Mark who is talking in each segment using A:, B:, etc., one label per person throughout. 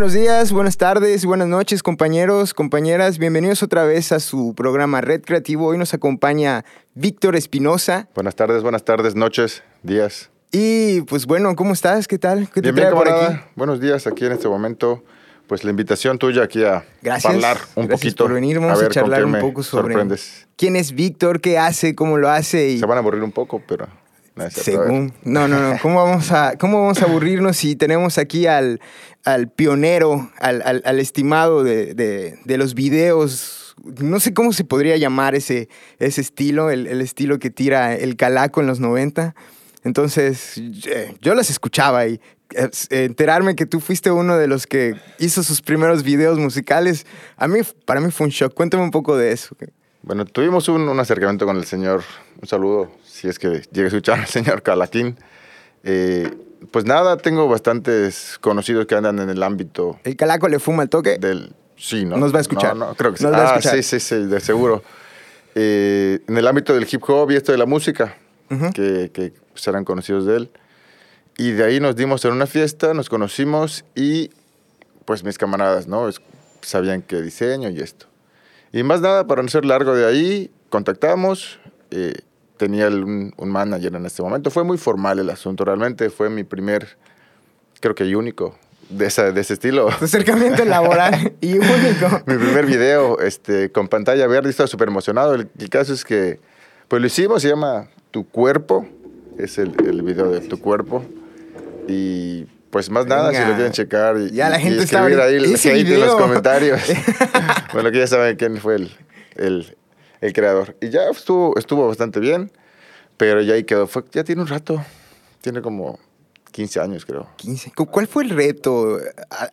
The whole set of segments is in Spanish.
A: Buenos días, buenas tardes, buenas noches, compañeros, compañeras. Bienvenidos otra vez a su programa Red Creativo. Hoy nos acompaña Víctor Espinosa.
B: Buenas tardes, buenas tardes, noches, días.
A: Y pues bueno, ¿cómo estás? ¿Qué tal? ¿Qué
B: te
A: bien,
B: por aquí? Buenos días aquí en este momento. Pues la invitación tuya aquí a hablar un
A: Gracias
B: poquito.
A: por venir. Vamos a, charlar un poco sobre quién es Víctor, qué hace, cómo lo hace.
B: Se van a aburrir un poco, pero
A: según. No, no, no. ¿Cómo vamos a, cómo vamos a aburrirnos si tenemos aquí al, al pionero, al, al, estimado de, de, de, los videos? No sé cómo se podría llamar ese, ese estilo, el, el estilo que tira el calaco en los 90. Entonces, yo las escuchaba y eh, enterarme que tú fuiste uno de los que hizo sus primeros videos musicales, a mí, para mí fue un shock. Cuéntame un poco de eso.
B: Bueno, tuvimos un, un acercamiento con el señor. Un saludo si es que llega a escuchar al señor Calaquín. Eh, pues nada, tengo bastantes conocidos que andan en el ámbito.
A: ¿El calaco le fuma el toque?
B: Del, sí, ¿no?
A: Nos va a escuchar.
B: No, no, creo que sí. ah, sí, sí, sí, de seguro. Eh, en el ámbito del hip hop y esto de la música, que, que serán conocidos de él. Y de ahí nos dimos en una fiesta, nos conocimos y pues mis camaradas, ¿no? sabían qué diseño y esto. Y más nada, para no ser largo de ahí, contactamos. Eh, tenía un, manager en este momento. Fue muy formal el asunto, realmente fue mi primer, creo que y único, de, esa, de ese estilo.
A: acercamiento laboral y único.
B: mi primer video este, con pantalla verde, estaba súper emocionado. El, caso es que, pues lo hicimos, se llama Tu Cuerpo, es el, el video de Tu Cuerpo. Y pues más nada, si lo quieren checar y,
A: ya la gente
B: escribir ahí el hate en los comentarios. bueno, que ya saben quién fue el, el, el creador. Y ya estuvo, estuvo bastante bien, pero ya ahí quedó. Fue, ya tiene un rato, tiene como 15 años, creo.
A: 15. ¿Cuál fue el reto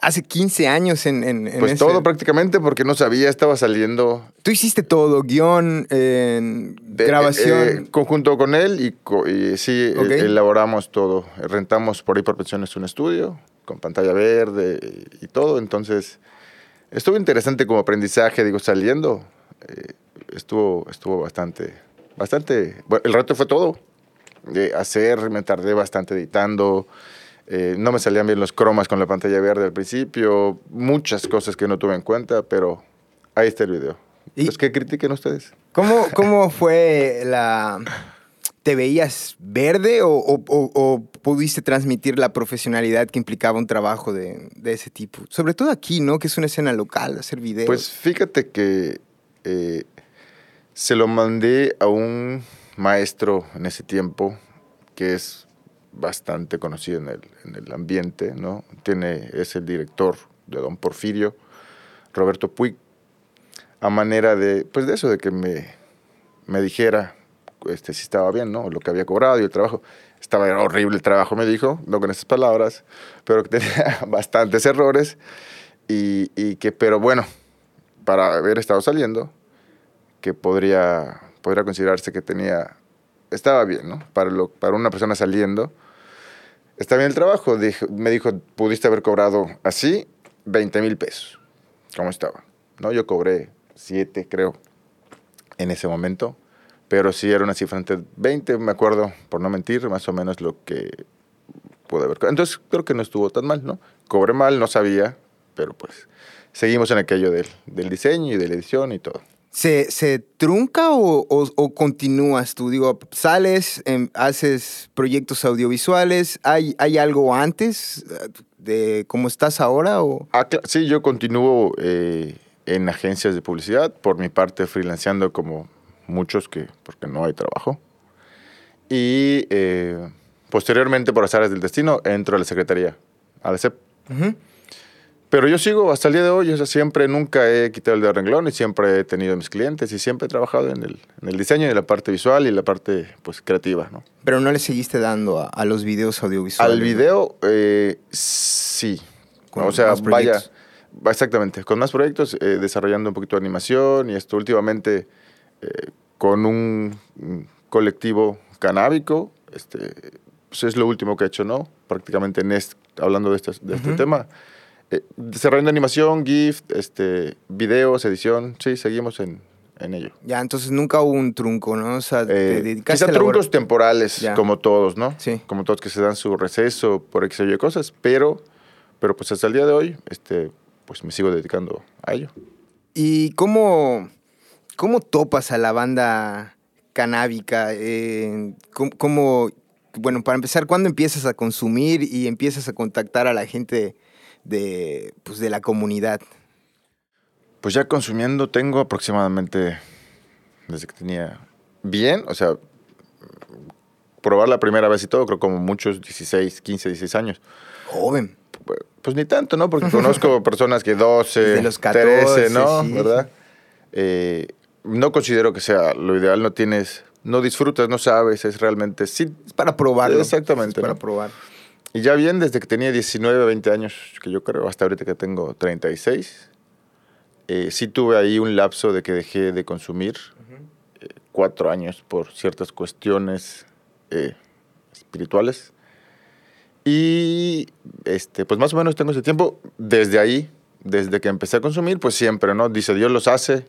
A: hace 15 años en, en,
B: Pues todo prácticamente porque no sabía, estaba saliendo.
A: Tú hiciste todo, guion, grabación.
B: Eh, conjunto con él y, sí, e, elaboramos todo. Rentamos por ahí por pensiones un estudio con pantalla verde y todo. Entonces, estuvo interesante como aprendizaje, digo, saliendo. Eh, estuvo, estuvo bastante, bastante, bueno, el reto fue todo. De hacer, me tardé bastante editando, eh, no me salían bien los cromas con la pantalla verde al principio, muchas cosas que no tuve en cuenta, pero ahí está el video. ¿Y pues que critiquen ustedes.
A: ¿Cómo, cómo fue la... ¿Te veías verde o, o, pudiste transmitir la profesionalidad que implicaba un trabajo de, de, ese tipo? Sobre todo aquí, ¿no? Que es una escena local, hacer videos.
B: Pues fíjate que eh, se lo mandé a un maestro en ese tiempo que es bastante conocido en el, en el ambiente, ¿no? Tiene, es el director de Don Porfirio, Roberto Puig, a manera de, pues de eso, de que me, me dijera este, si estaba bien, ¿no? Lo que había cobrado y el trabajo. Estaba horrible el trabajo, me dijo, no con esas palabras, pero que tenía bastantes errores y, y que, pero bueno, para haber estado saliendo, que podría, podría considerarse que tenía, estaba bien, ¿no? Para, lo, para una persona saliendo, está bien el trabajo. me dijo, pudiste haber cobrado así 20 mil pesos, ¿cómo estaba? ¿No? Yo cobré 7, creo, en ese momento, pero sí era una cifra entre 20, me acuerdo, por no mentir, más o menos lo que pude haber. Entonces creo que no estuvo tan mal, ¿no? Cobré mal, no sabía, pero pues seguimos en aquello del, del diseño y de la edición y todo.
A: ¿Se, se trunca o, o, continúas tú? Digo, sales, em, haces proyectos audiovisuales, ¿hay, ¿hay algo antes de cómo estás ahora? O?
B: Ah, sí, yo continúo eh, en agencias de publicidad, por mi parte freelanceando como muchos que, porque no hay trabajo. Y eh, posteriormente, por las áreas del destino, entro a la secretaría, a la CEP. Pero yo sigo hasta el día de hoy, o sea, siempre, nunca he quitado el de renglón y siempre he tenido mis clientes y siempre he trabajado en el, en el diseño y en la parte visual y la parte pues, creativa, ¿no?
A: Pero no le seguiste dando a, a los videos audiovisuales.
B: Al video, eh, sí. o sea, vaya, exactamente, con más proyectos, eh, desarrollando un poquito de animación y esto últimamente eh, con un colectivo canábico, este, pues es lo último que he hecho, ¿no? Prácticamente en este, hablando de este, de este tema eh, desarrollando animación, GIF, este, videos, edición, sí, seguimos en, en ello.
A: Ya, entonces nunca hubo un trunco, ¿no? O sea,
B: eh, quizá truncos temporales, como todos, ¿no? Sí. Como todos que se dan su receso por X o Y cosas, pero Pero pues hasta el día de hoy, este, pues me sigo dedicando a ello.
A: ¿Y cómo, cómo topas a la banda canábica? Eh, ¿cómo, cómo- bueno, para empezar, ¿cuándo empiezas a consumir y empiezas a contactar a la gente de, pues, de la comunidad?
B: Pues ya consumiendo tengo aproximadamente, desde que tenía bien, o sea, probar la primera vez y todo, creo como muchos, 16, 15, 16 años.
A: Joven.
B: Pues ni tanto, ¿no? Porque conozco personas que 12,
A: Desde los 14,
B: 13, ¿no?
A: sí.
B: ¿Verdad? Eh, no considero que sea lo ideal, no tienes, no disfrutas, no sabes, es realmente, sí.
A: Es para probarlo.
B: Exactamente,
A: Es para
B: ¿no?
A: probar.
B: Y ya bien, desde que tenía 19, 20 años, que yo creo, hasta ahorita que tengo 36, eh, sí tuve ahí un lapso de que dejé de consumir eh, cuatro años por ciertas cuestiones eh, espirituales. Y este, pues más o menos tengo ese tiempo. Desde ahí, desde que empecé a consumir, pues siempre, ¿no? Dice, Dios los hace.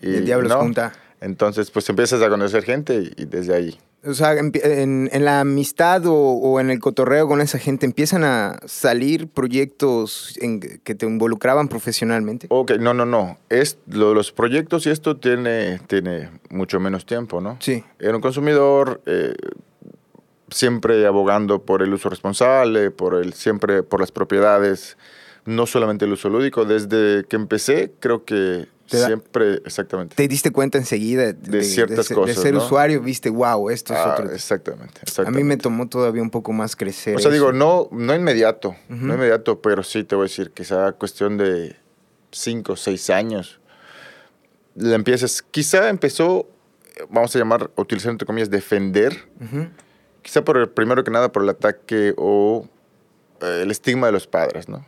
A: Y el diablo
B: ¿no?
A: junta.
B: Entonces, pues empiezas a conocer gente y, y desde ahí.
A: O sea, en, en la amistad o, o en el cotorreo con esa gente, ¿empiezan a salir proyectos en- que te involucraban profesionalmente?
B: Ok, no, no, no. Es, lo- los proyectos y esto tiene, tiene mucho menos tiempo, ¿no?
A: Sí.
B: Era un consumidor eh, siempre abogando por el uso responsable, por el, siempre por las propiedades, no solamente el uso lúdico. Desde que empecé, creo que
A: da-
B: siempre, exactamente.
A: ¿Te diste cuenta enseguida de,
B: ciertas cosas,
A: De ser
B: ¿no?
A: usuario, viste, wow, esto es
B: Ah,
A: otro.
B: exactamente,
A: A mí me tomó todavía un poco más crecer.
B: O sea,
A: eso.
B: digo, no, no inmediato, no inmediato, pero sí te voy a decir, quizá cuestión de cinco o seis años. La empiezas, quizá empezó, vamos a llamar, utilizar entre comillas, defender,
A: Ujú.
B: quizá por el, primero que nada por el ataque o eh, el estigma de los padres, ¿no?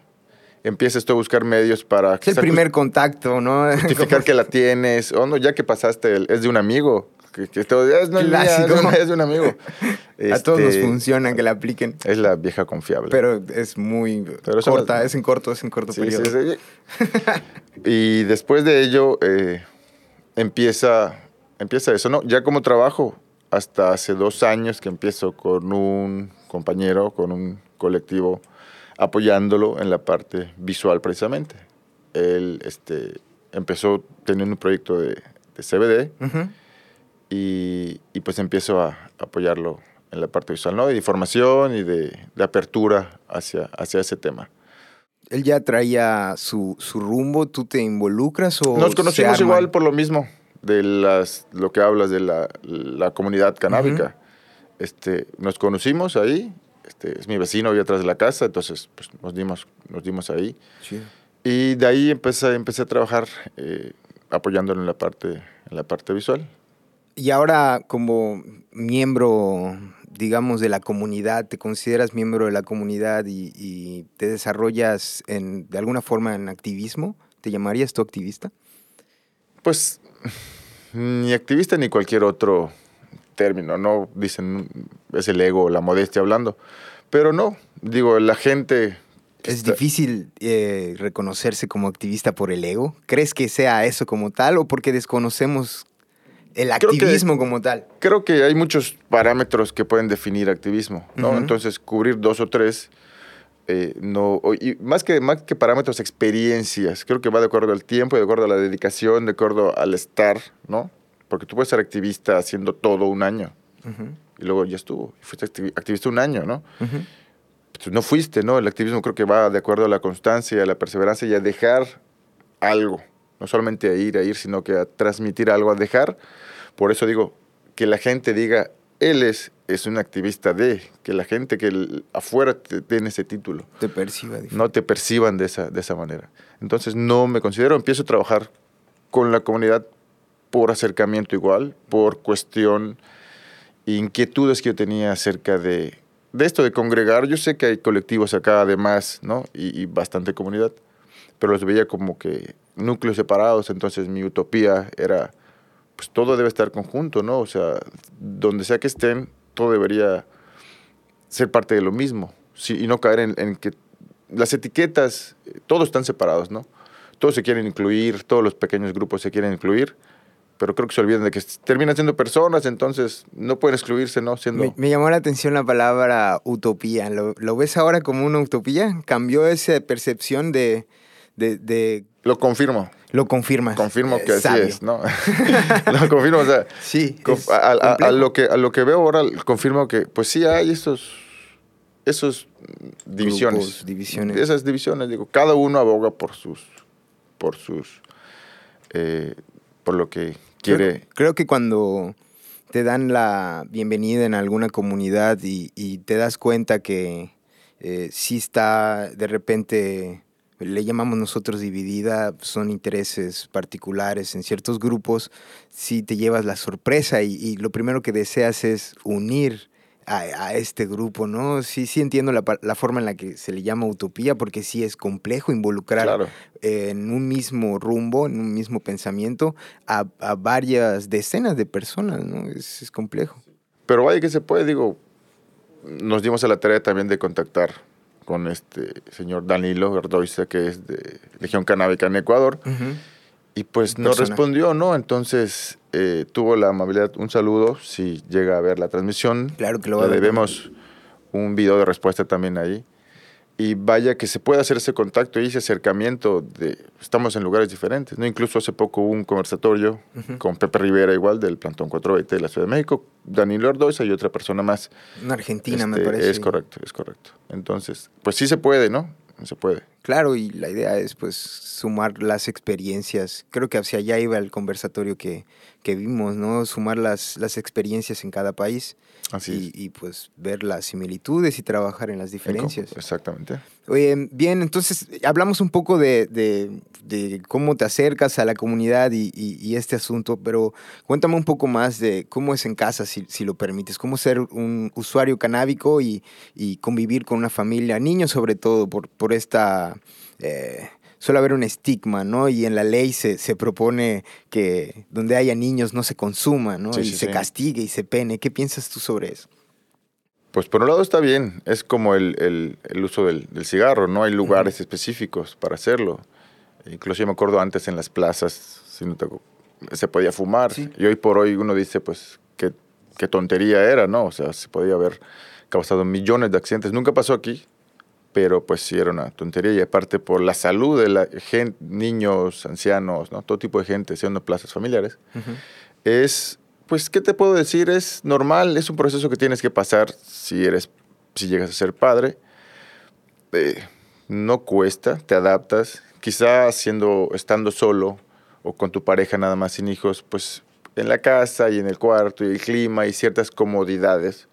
B: Empiezas tú a buscar medios para...
A: Es el primer contacto, ¿no?
B: justificar que la tienes, o no, ya que pasaste, el- es de un amigo, que, que todo, es, no mía, es
A: Clásico.
B: un- es de un amigo.
A: A todos nos
B: Este,
A: funciona que la apliquen.
B: Es la vieja confiable.
A: Pero es muy
B: Pero
A: corta, es en corto, es en corto
B: Sí,
A: periodo.
B: sí, sí. y después de ello eh, empieza, empieza eso, ¿no? Ya como trabajo, hasta hace dos años que empiezo con un compañero, con un colectivo, apoyándolo en la parte visual precisamente. Él este, empezó teniendo un proyecto de, de CBD y, y pues empiezo a apoyarlo en la parte visual, ¿no? De información y de, de apertura hacia, hacia ese tema.
A: Él ya traía su, su rumbo, ¿tú te involucras o
B: Nos conocimos igual por lo mismo, de las, lo que hablas de la, la comunidad canábica. este, nos conocimos ahí, este, es mi vecino, vive atrás de la casa, entonces pues, nos, dimos, nos dimos ahí. Y de ahí empecé, empecé a trabajar eh, apoyándolo en la, parte, en la parte visual.
A: Y ahora como miembro, digamos, de la comunidad, ¿te consideras miembro de la comunidad y, y te desarrollas en, de alguna forma en activismo? ¿Te llamarías tú activista?
B: Pues ni activista ni cualquier otro término, no dicen es el ego, la modestia hablando, pero no, digo, la gente...
A: ¿Es
B: está-
A: difícil eh, reconocerse como activista por el ego? ¿Crees que sea eso como tal o porque desconocemos el
B: Creo que-
A: activismo como tal?
B: Creo que hay muchos parámetros que pueden definir activismo, ¿no? Entonces, cubrir dos o tres, eh, no, y más que, más que parámetros, experiencias. Creo que va de acuerdo al tiempo, de acuerdo a la dedicación, de acuerdo al estar, ¿no? Porque tú puedes ser activista haciendo todo un año
A: Ujú,
B: y luego ya estuvo. Fuiste activi- activista un año, ¿no?
A: ujú.
B: Pues no fuiste, ¿no? El activismo creo que va de acuerdo a la constancia, a la perseverancia y a dejar algo. No solamente a ir, a ir, sino que a transmitir algo, a dejar. Por eso digo, que la gente diga, él es, es un activista de, que la gente que el- afuera te tiene ese título,
A: Te perciba diferente.
B: no te perciban de esa, de esa manera. Entonces no me considero, empiezo a trabajar con la comunidad por acercamiento igual, por cuestión, inquietudes que yo tenía acerca de, de esto de congregar. Yo sé que hay colectivos acá además, ¿no? Y, bastante comunidad, pero los veía como que núcleos separados, entonces mi utopía era, pues todo debe estar conjunto, ¿no? O sea, donde sea que estén, todo debería ser parte de lo mismo, sí, y no caer en, en que las etiquetas, eh, todos están separados, ¿no? Todos se quieren incluir, todos los pequeños grupos se quieren incluir, pero creo que se olvidan de que terminan siendo personas, entonces no pueden excluirse, ¿no? Siendo...
A: Me, llamó la atención la palabra utopía. ¿Lo, ¿Lo, ves ahora como una utopía? ¿Cambió esa percepción de, de,
B: Lo confirmo.
A: Lo confirma.
B: Confirmo que así es, ¿no? lo confirmo, o sea,
A: sí,
B: a, lo que, a lo que veo ahora, confirmo que pues sí hay estos, esos divisiones.
A: divisiones.
B: Esas divisiones, digo, cada uno aboga por sus, por sus, eh, por lo que quiere.
A: Creo, que cuando te dan la bienvenida en alguna comunidad y, te das cuenta que eh, sí está de repente le llamamos nosotros dividida, son intereses particulares en ciertos grupos, si te llevas la sorpresa y, lo primero que deseas es unir a, este grupo, ¿no? Sí, sí entiendo la, la, forma en la que se le llama utopía, porque sí es complejo involucrar en un mismo rumbo, en un mismo pensamiento, a, varias decenas de personas, ¿no? Es, es complejo.
B: Pero vaya que se puede, digo, nos dimos a la tarea también de contactar con este señor Danilo Verdoisa, que es de Legión Canábica en Ecuador. Y pues no respondió, ¿no? Entonces eh, tuvo la amabilidad, un saludo, si llega a ver la transmisión.
A: Claro que lo va a
B: ver. debemos un video de respuesta también ahí. Y vaya que se puede hacer ese contacto y ese acercamiento de estamos en lugares diferentes no incluso hace poco hubo un conversatorio con Pepe Rivera igual del plantón 420 de la Ciudad de México. Danilo Ordoza y otra persona más.
A: Una argentina me
B: este,
A: parece.
B: es correcto es correcto. Entonces pues sí se puede no se puede.
A: Claro y la idea es pues sumar las experiencias. Creo que hacia allá iba el conversatorio que, que vimos no sumar las las experiencias en cada país
B: Así
A: y, pues ver las similitudes y trabajar en las diferencias.
B: Exactamente.
A: Oye, bien, entonces hablamos un poco de, de, cómo te acercas a la comunidad y, y, este asunto, pero cuéntame un poco más de cómo es en casa, si, si lo permites, cómo ser un usuario canábico y, convivir con una familia, niños sobre todo, por, por esta... Eh, suele haber un estigma, ¿no? Y en la ley se, se propone que donde haya niños no se consuma, ¿no? y se castigue y se pene. ¿Qué piensas tú sobre eso?
B: Pues por un lado está bien, es como el, el, uso del, del, cigarro, ¿no? Hay lugares específicos para hacerlo. Incluso yo me acuerdo antes en las plazas, si no se podía fumar. Y hoy por hoy uno dice, pues, qué, qué tontería era, ¿no? O sea, se podía haber causado millones de accidentes. Nunca pasó aquí, pero pues sí era una tontería y aparte por la salud de la gente, niños, ancianos, ¿no? todo tipo de gente, siendo plazas familiares, es, pues, ¿qué te puedo decir? Es normal, es un proceso que tienes que pasar si eres, si llegas a ser padre. Eh, no cuesta, te adaptas, quizás siendo, estando solo o con tu pareja nada más sin hijos, pues en la casa y en el cuarto y el clima y ciertas comodidades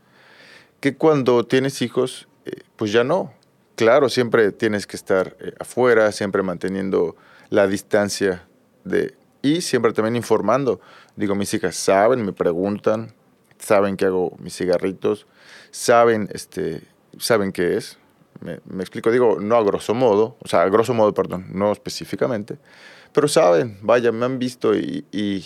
B: que cuando tienes hijos, eh, pues ya no. Claro, siempre tienes que estar eh, afuera, siempre manteniendo la distancia de y siempre también informando. Digo, mis hijas saben, me preguntan, saben que hago mis cigarritos, saben, este, saben qué es. Me, explico, digo, no a grosso modo, o sea, a grosso modo, perdón, no específicamente, pero saben, vaya, me han visto y, y,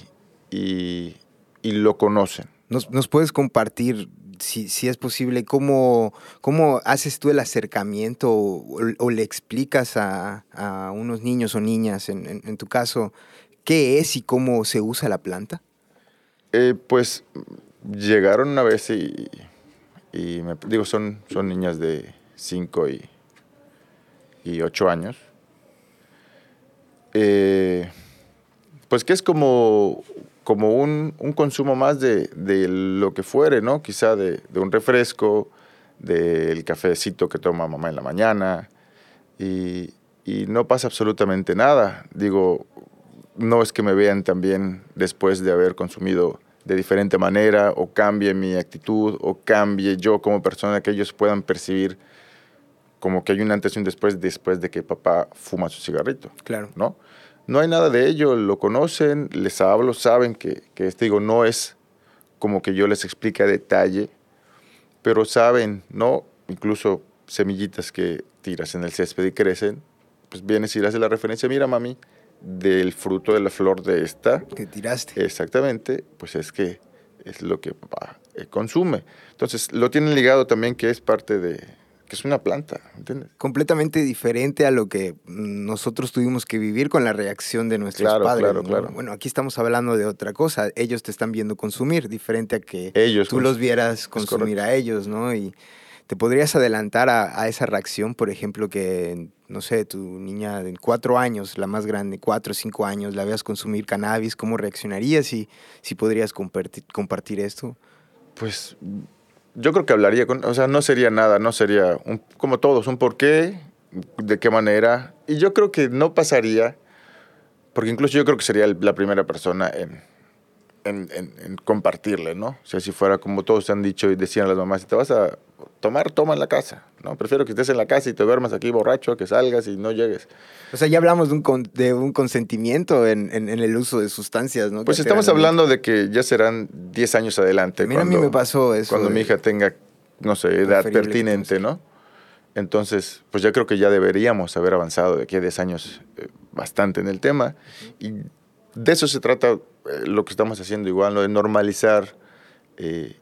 B: y, lo conocen.
A: ¿Nos, ¿Nos, puedes compartir si, es posible, ¿cómo, cómo haces tú el acercamiento o, le explicas a, unos niños o niñas, en, tu caso, qué es y cómo se usa la planta?
B: Eh, pues llegaron una vez y, me, digo, son, son niñas de 5 y, y 8 años. Eh, pues que es como como un, un consumo más de, de, lo que fuere, ¿no? Quizá de, de, un refresco, del cafecito que toma mamá en la mañana, y, y, no pasa absolutamente nada. Digo, no es que me vean también después de haber consumido de diferente manera, o cambie mi actitud, o cambie yo como persona, que ellos puedan percibir como que hay un antes y un después, después de que papá fuma su cigarrito.
A: Claro.
B: ¿No? No hay nada de ello, lo conocen, les hablo, saben que, que este, digo, no es como que yo les explique a detalle, pero saben, ¿no? Incluso semillitas que tiras en el césped y crecen, pues vienes y le haces la referencia, mira mami, del fruto de la flor de esta.
A: Que tiraste.
B: Exactamente, pues es que es lo que papá eh, consume. Entonces, lo tienen ligado también que es parte de, que es una planta, ¿entiendes?
A: Completamente diferente a lo que nosotros tuvimos que vivir con la reacción de nuestros
B: Claro,
A: padres.
B: claro,
A: ¿no?
B: claro.
A: Bueno, aquí estamos hablando de otra cosa. Ellos te están viendo consumir, diferente a que
B: Ellos.
A: tú los vieras consumir a ellos, ¿no? Y te podrías adelantar a, a esa reacción, por ejemplo, que, no sé, tu niña de cuatro años, la más grande, cuatro o cinco años, la veas consumir cannabis, ¿cómo reaccionarías y si podrías compartir, compartir esto?
B: Pues yo creo que hablaría con, o sea, no sería nada, no sería un- como todos, un por qué, de qué manera. Y yo creo que no pasaría, porque incluso yo creo que sería la primera persona en, en, en- en compartirle, ¿no? O sea, si fuera como todos han dicho y decían las mamás, si te vas a tomar, toma en la casa, ¿no? Prefiero que estés en la casa y te duermas aquí borracho, que salgas y no llegues.
A: O sea, ya hablamos de un, con- de un consentimiento en, en- en el uso de sustancias, ¿no?
B: Pues
A: Que
B: estamos hablando de que ya serán 10 años adelante.
A: Mira, a mí me pasó eso
B: Cuando
A: de-
B: mi hija tenga, no sé, edad pertinente, ¿no? Entonces, pues ya creo que ya deberíamos haber avanzado de aquí a 10 años eh, bastante en el tema. Y de eso se trata eh, lo que estamos haciendo igual, ¿no? De normalizar eh,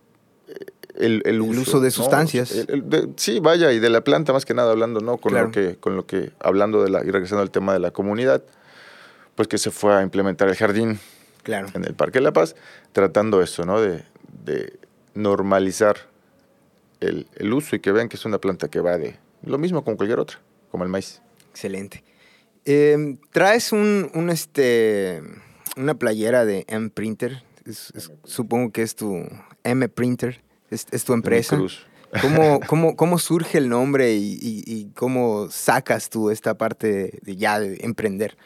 B: el, el uso,
A: uso de sustancias.
B: El- el de- sí, vaya, y de la planta más que nada hablando, ¿no? Con
A: Claro.
B: lo que, con lo que, hablando de la, y regresando al tema de la comunidad, pues que se fue a implementar el jardín
A: Claro.
B: en el Parque de la Paz, tratando eso, ¿no? De, de normalizar el, el uso y que vean que es una planta que va de lo mismo con cualquier otra, como el maíz.
A: Excelente. Eh, traes un, un, este, una playera de M-Printer. Es- es- supongo que es tu M-Printer. Es, es tu empresa. ¿Cómo, cómo, cómo surge el nombre y, y- y cómo sacas tú esta parte de, ya de emprender?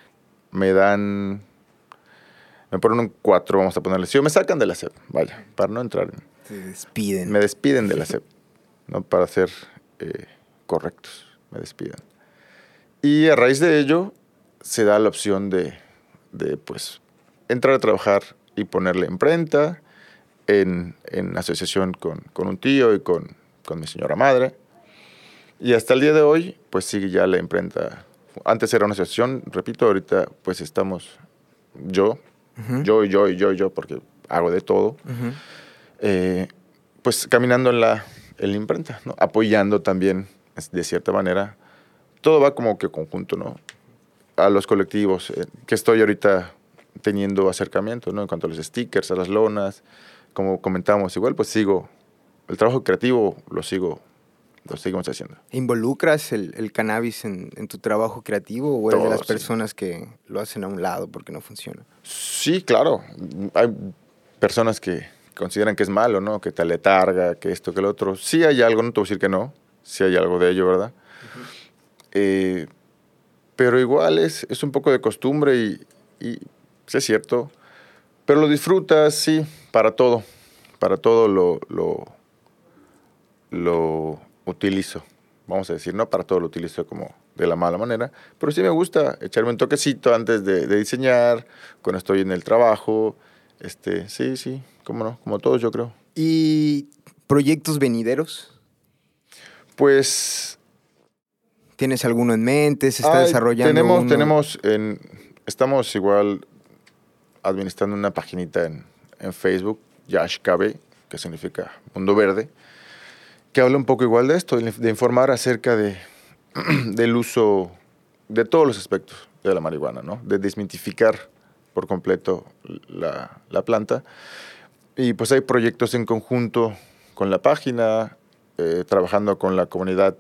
B: Me dan. Me ponen un 4, vamos a ponerle. Si me sacan de la SEP, vaya, para no entrar. en-
A: Te despiden.
B: Me despiden de la SEP, ¿no? Para ser eh, correctos, me despiden. Y a raíz de ello se da la opción de, de, pues, entrar a trabajar y ponerle imprenta en, en asociación con, con un tío y con, con mi señora madre. Y hasta el día de hoy, pues sigue ya la imprenta. Antes era una asociación, repito, ahorita pues estamos yo,
A: Ujú.
B: yo y yo y yo y yo, porque hago de todo
A: Ujú.
B: eh, pues caminando en la, en la imprenta, ¿no? apoyando también, de cierta manera, todo va como que conjunto, ¿no? A los colectivos, eh, que estoy ahorita teniendo acercamiento, ¿no? En cuanto a los stickers, a las lonas, como comentamos, igual pues sigo, el trabajo creativo lo sigo, lo seguimos haciendo.
A: ¿Involucras el, el cannabis en, en tu trabajo creativo o eres de
B: Todo,
A: las
B: sí.
A: personas que lo hacen a un lado porque no funciona?
B: Sí, claro. Hay personas que consideran que es malo, ¿no? Que te letarga, que esto, que lo otro. Sí hay algo, no te voy a decir que no. Sí hay algo de ello, ¿verdad? Eh, pero igual es, es un poco de costumbre y, y sí es cierto. Pero lo disfrutas, sí, para todo. Para todo lo, lo, lo utilizo. Vamos a decir, no para todo lo utilizo como de la mala manera, pero sí me gusta echarme un toquecito antes de, de diseñar, cuando estoy en el trabajo. Este, sí, sí, cómo no, como todos yo creo.
A: ¿Y proyectos venideros?
B: Pues
A: ¿Tienes alguno en mente? ¿Se está desarrollando
B: Tenemos,
A: uno?
B: tenemos en, estamos igual administrando una paginita en, en Facebook, Yash KB, que significa Mundo Verde, que habla un poco igual de esto, de informar acerca de, del uso de todos los aspectos de la marihuana, ¿no? De desmitificar por completo la, la planta. Y pues hay proyectos en conjunto con la página, eh, trabajando con la comunidad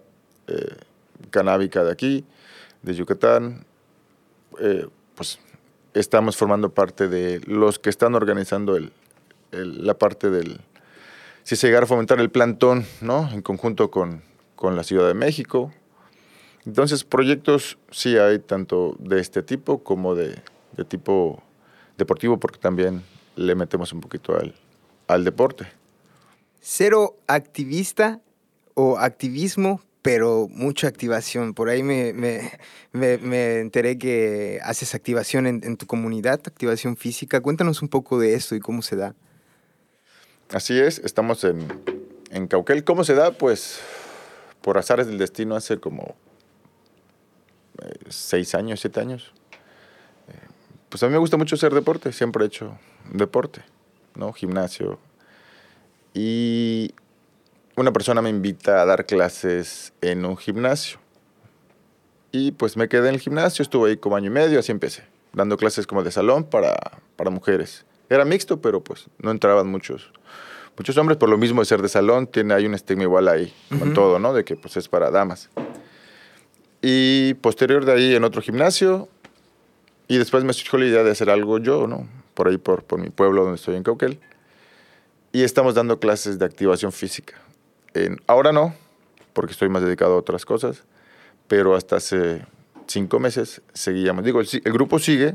B: eh, canábica de aquí, de Yucatán. Eh, pues estamos formando parte de los que están organizando el, la parte del... Si se llegara a fomentar el plantón, ¿no? En conjunto con, con la Ciudad de México. Entonces, proyectos sí hay tanto de este tipo como de, de tipo deportivo, porque también le metemos un poquito al, al deporte.
A: Cero activista o activismo, pero mucha activación. Por ahí me, me, me- me enteré que haces activación en, tu comunidad, activación física. Cuéntanos un poco de esto y cómo se da.
B: Así es, estamos en, en Cauquel. ¿Cómo se da? Pues por azares del destino hace como eh, seis años, siete años. Eh, pues a mí me gusta mucho hacer deporte, siempre he hecho deporte, ¿no? Gimnasio. Y una persona me invita a dar clases en un gimnasio. Y pues me quedé en el gimnasio, estuve ahí como año y medio, así empecé, dando clases como de salón para, para mujeres. Era mixto, pero pues no entraban muchos, muchos hombres, por lo mismo de ser de salón, tiene hay un estigma igual ahí, con todo, ¿no? De que pues es para damas. Y posterior de ahí en otro gimnasio, y después me surgió la idea de hacer algo yo, ¿no? Por ahí, por, por mi pueblo donde estoy en Cauquel. Y estamos dando clases de activación física. Ahora no, porque estoy más dedicado a otras cosas, pero hasta hace cinco meses seguíamos. Digo, el, el grupo sigue,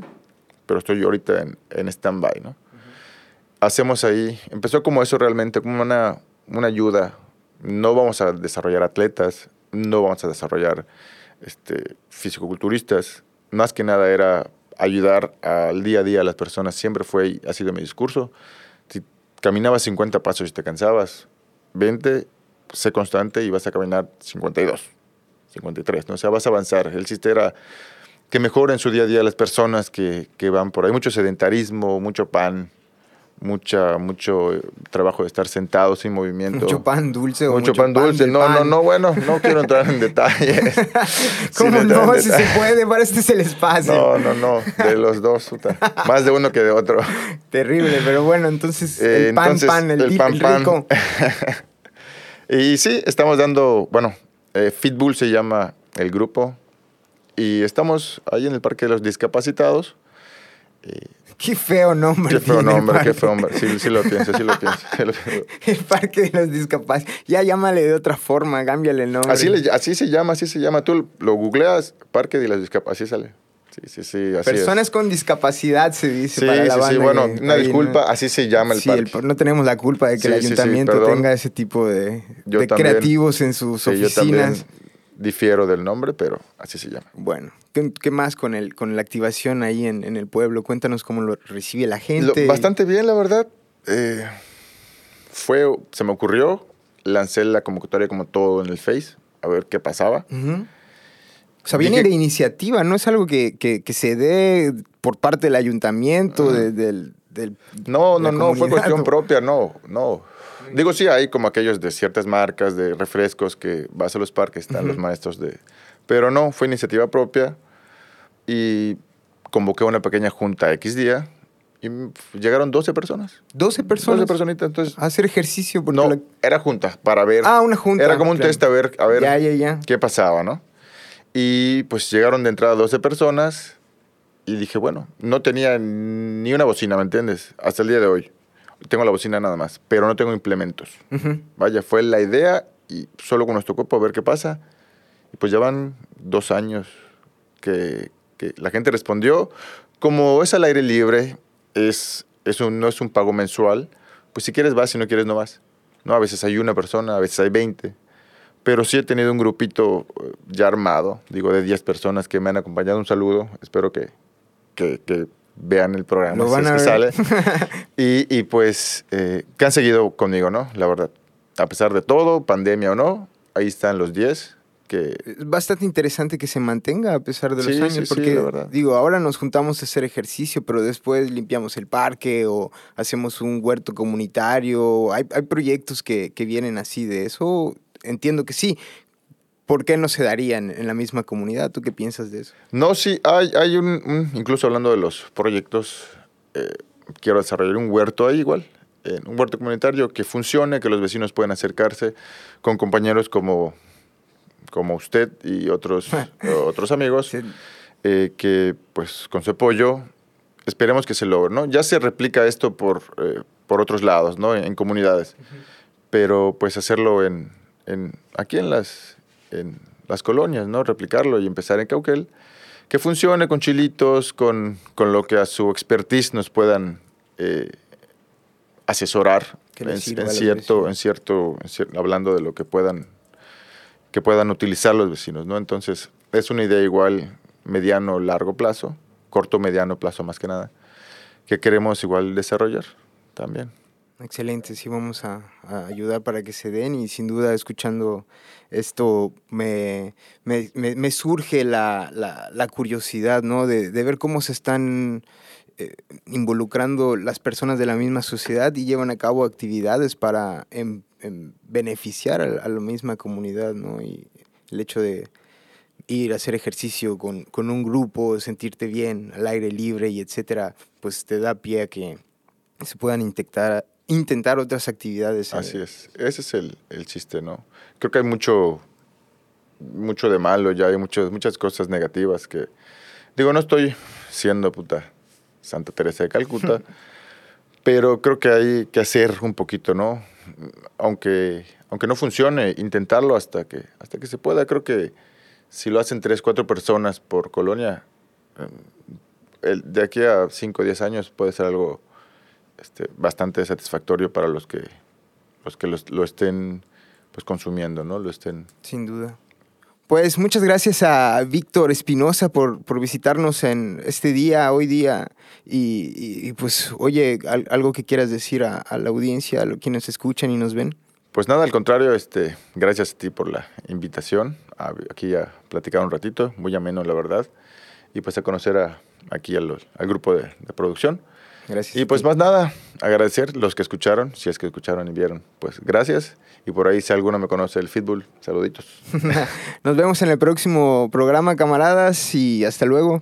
B: pero estoy ahorita en, en stand-by, ¿no? Hacemos ahí, empezó como eso realmente, como una, una ayuda. No vamos a desarrollar atletas, no vamos a desarrollar este, fisicoculturistas. Más que nada era ayudar al día a día a las personas. Siempre fue, ha sido mi discurso. Si caminabas 50 pasos y te cansabas, 20, sé constante y vas a caminar 52, 53. ¿no? O sea, vas a avanzar. El chiste era que mejoren su día a día las personas que, que van por ahí. Mucho sedentarismo, mucho pan, mucha, mucho eh, trabajo de estar sentado sin movimiento.
A: Mucho pan dulce o
B: mucho, pan dulce. no, no, no, bueno, no quiero entrar en detalles.
A: ¿Cómo no? Si se puede, para este es el espacio.
B: No, no, no, de los dos, puta. más de uno que de otro.
A: Terrible, pero bueno, entonces el pan,
B: entonces,
A: pan, el,
B: el pan,
A: el
B: pan. y sí, estamos dando, bueno, eh, Fitbull se llama el grupo y estamos ahí en el Parque de los Discapacitados. Eh,
A: Qué feo nombre.
B: Qué feo nombre, qué feo nombre. Sí, sí lo pienso, sí lo pienso.
A: El parque de los discapacitados. Ya llámale de otra forma, cámbiale el nombre.
B: Así, le- así se llama, así se llama. Tú lo googleas, Parque de las Discapacidades, sale. Sí, sí, sí, así
A: Personas
B: es.
A: con discapacidad se dice
B: Sí,
A: para la
B: sí,
A: banda.
B: sí, bueno,
A: que-
B: una
A: ahí,
B: disculpa,
A: ¿no?
B: así se llama el
A: Sí,
B: parque.
A: el- no tenemos la culpa de que el
B: Sí,
A: ayuntamiento tenga ese tipo de,
B: Yo
A: de
B: también-
A: creativos en sus
B: Sí, yo
A: oficinas.
B: difiero del nombre, pero así se llama.
A: Bueno, ¿qué, qué más con, el, con la activación ahí en, en el pueblo? Cuéntanos cómo lo recibe la
B: Lo-
A: gente.
B: bastante bien, la verdad. Eh, fue, se me ocurrió, lancé la convocatoria como todo en el Face, a ver qué pasaba.
A: Ujú. O sea, viene
B: Dije-
A: de iniciativa, no es algo que, que- que se dé por parte del ayuntamiento,
B: Ah.
A: de- del, del-
B: No, no, no, fue cuestión propia, no, no. Digo, sí, hay como aquellos de ciertas marcas, de refrescos que vas a los parques, están
A: Ujú.
B: los maestros de... Pero no, fue iniciativa propia y convoqué una pequeña junta X día y llegaron 12 personas.
A: 12 personas
B: 12 personitas, entonces...
A: a hacer ejercicio. Porque
B: No,
A: la-
B: era junta, para ver...
A: Ah, una junta.
B: Era como un
A: claro.
B: test a ver, a ver
A: Ya, ya, ya.
B: qué pasaba, ¿no? Y pues llegaron de entrada 12 personas y dije, bueno, no tenía ni una bocina, ¿me entiendes? Hasta el día de hoy. Tengo la bocina nada más, pero no tengo implementos. Vaya, fue la idea y solo con nuestro cuerpo a ver qué pasa. Y pues ya van dos años que, que la gente respondió. Como es al aire libre, es, es un- no es un pago mensual, pues si quieres vas, si no quieres no vas. ¿no? A veces hay una persona, a veces hay 20. Pero sí he tenido un grupito eh, ya armado, digo, de 10 personas que me han acompañado. Un saludo, espero que, que, que vean el programa,
A: Lo
B: si
A: van
B: es
A: a
B: que
A: ver.
B: sale. Y, y pues eh, que han seguido conmigo, ¿no? La verdad. A pesar de todo, pandemia o no, ahí están los 10 que...
A: Es bastante interesante que se mantenga a pesar de los
B: Sí,
A: años,
B: sí, sí,
A: porque
B: la verdad.
A: digo, ahora nos juntamos a hacer ejercicio, pero después limpiamos el parque o hacemos un huerto comunitario. Hay, hay proyectos que, que vienen así de eso. Entiendo que sí. ¿Por qué no se darían en la misma comunidad? ¿Tú qué piensas de eso?
B: No, sí, hay, hay un, incluso hablando de los proyectos, eh, quiero desarrollar un huerto ahí igual, eh, un huerto comunitario que funcione, que los vecinos puedan acercarse con compañeros como, como usted y otros, otros amigos. Eh, que pues con su apoyo esperemos que se logre, ¿no? Ya se replica esto por, eh, por otros lados, ¿no? En, comunidades, pero pues hacerlo en, en- aquí en las, en las colonias, ¿no? Replicarlo y empezar en Cauquel, que funcione con chilitos, con, con lo que a su expertise nos puedan eh, asesorar en, cierto, en cierto, en hablando de lo que puedan que puedan utilizar los vecinos, ¿no? Entonces, es una idea igual mediano, largo plazo, corto, mediano plazo más que nada, que queremos igual desarrollar también.
A: Excelente, sí vamos a, ayudar para que se den y sin duda escuchando esto me, me, me- surge la, la- la curiosidad, ¿no? De, ver cómo se están eh, involucrando las personas de la misma sociedad y llevan a cabo actividades para em- en beneficiar a, la misma comunidad, ¿no? Y el hecho de ir a hacer ejercicio con, con un grupo, sentirte bien al aire libre y etcétera, pues te da pie a que se puedan intentar, intentar otras actividades. eh,
B: Así es, ese es el, el chiste, ¿no? Creo que hay mucho, mucho de malo ya, hay muchas muchas cosas negativas que... Digo, no estoy siendo puta Santa Teresa de Calcuta, pero creo que hay que hacer un poquito, ¿no? Aunque, aunque no funcione, intentarlo hasta que, hasta que se pueda. Creo que si lo hacen tres, cuatro personas por colonia, el- de aquí a cinco o diez años puede ser algo este, bastante satisfactorio para los que los que los- lo estén pues consumiendo, ¿no? Lo estén
A: Sin duda. Pues muchas gracias a Víctor Espinosa por, por visitarnos en este día, hoy día. Y, y- y, pues, oye, al- algo que quieras decir a, a la audiencia, a los quienes escuchan y nos ven.
B: Pues nada, al contrario, este, gracias a ti por la invitación a- aquí a platicar un ratito, muy ameno la verdad, y pues a conocer a, aquí al, al grupo de, de producción.
A: Gracias.
B: Y pues más nada, agradecer los que escucharon, si es que escucharon y vieron, pues gracias. Y por ahí si alguno me conoce el Fitbull, saluditos.
A: Nos vemos en el próximo programa, camaradas, y hasta luego.